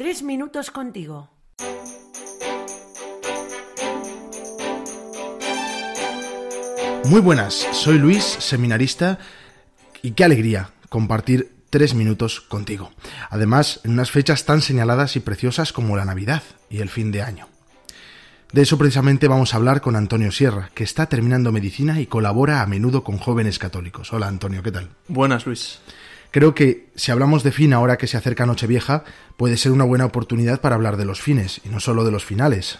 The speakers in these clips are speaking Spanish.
Tres minutos contigo. Muy buenas, soy Luis, seminarista, y qué alegría compartir tres minutos contigo. Además, en unas fechas tan señaladas y preciosas como la Navidad y el fin de año. De eso precisamente vamos a hablar con Antonio Sierra, que está terminando medicina y colabora a menudo con jóvenes católicos. Hola Antonio, ¿qué tal? Buenas, Luis. Creo que si hablamos de fin ahora que se acerca Nochevieja, puede ser una buena oportunidad para hablar de los fines, y no solo de los finales.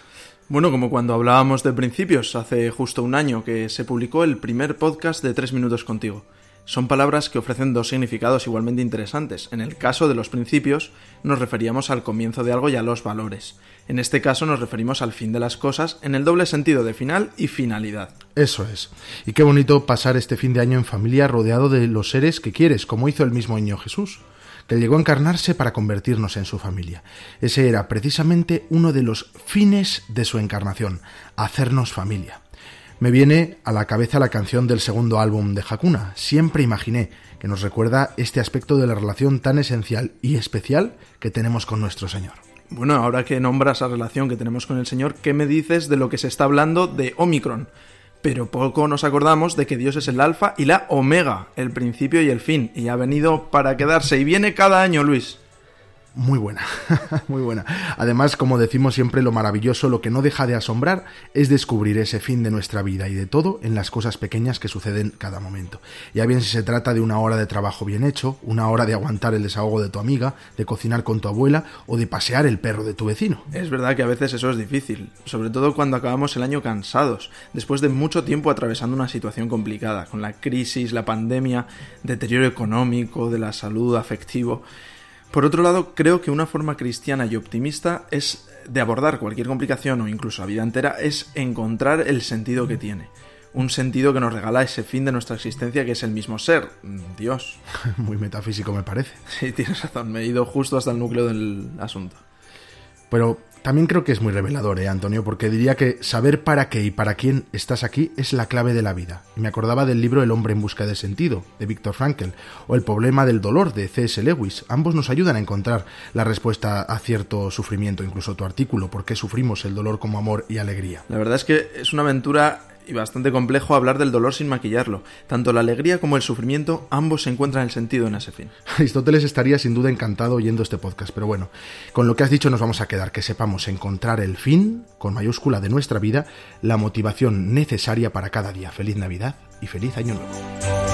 Bueno, como cuando hablábamos de principios, hace justo un año que se publicó el primer podcast de Tres Minutos Contigo. Son palabras que ofrecen dos significados igualmente interesantes. En el caso de los principios, nos referíamos al comienzo de algo y a los valores. En este caso nos referimos al fin de las cosas en el doble sentido de final y finalidad. Eso es. Y qué bonito pasar este fin de año en familia rodeado de los seres que quieres, como hizo el mismo niño Jesús, que llegó a encarnarse para convertirnos en su familia. Ese era precisamente uno de los fines de su encarnación, hacernos familia. Me viene a la cabeza la canción del segundo álbum de Hakuna, Siempre imaginé, que nos recuerda este aspecto de la relación tan esencial y especial que tenemos con nuestro Señor. Bueno, ahora que nombras esa relación que tenemos con el Señor, ¿qué me dices de lo que se está hablando de Omicron? Pero poco nos acordamos de que Dios es el alfa y la omega, el principio y el fin, y ha venido para quedarse y viene cada año, Luis. Muy buena, muy buena. Además, como decimos siempre, lo maravilloso, lo que no deja de asombrar, es descubrir ese fin de nuestra vida y de todo en las cosas pequeñas que suceden cada momento. Ya bien si se trata de una hora de trabajo bien hecho, una hora de aguantar el desahogo de tu amiga, de cocinar con tu abuela o de pasear el perro de tu vecino. Es verdad que a veces eso es difícil, sobre todo cuando acabamos el año cansados, después de mucho tiempo atravesando una situación complicada, con la crisis, la pandemia, deterioro económico, de la salud, afectivo. Por otro lado, creo que una forma cristiana y optimista es de abordar cualquier complicación o incluso la vida entera es encontrar el sentido que tiene. Un sentido que nos regala ese fin de nuestra existencia que es el mismo ser, Dios. Muy metafísico me parece. Sí, tienes razón, me he ido justo hasta el núcleo del asunto. Pero también creo que es muy revelador, ¿eh, Antonio? Porque diría que saber para qué y para quién estás aquí es la clave de la vida. Y me acordaba del libro El hombre en busca de sentido, de Viktor Frankl, o El problema del dolor, de C.S. Lewis. Ambos nos ayudan a encontrar la respuesta a cierto sufrimiento, incluso tu artículo, ¿Por qué sufrimos el dolor como amor y alegría? La verdad es que es una aventura y bastante complejo hablar del dolor sin maquillarlo. Tanto la alegría como el sufrimiento, ambos se encuentran el sentido en ese fin. Aristóteles estaría sin duda encantado oyendo este podcast, pero bueno, con lo que has dicho nos vamos a quedar, que sepamos encontrar el fin, con mayúscula, de nuestra vida, la motivación necesaria para cada día. Feliz Navidad y feliz Año Nuevo.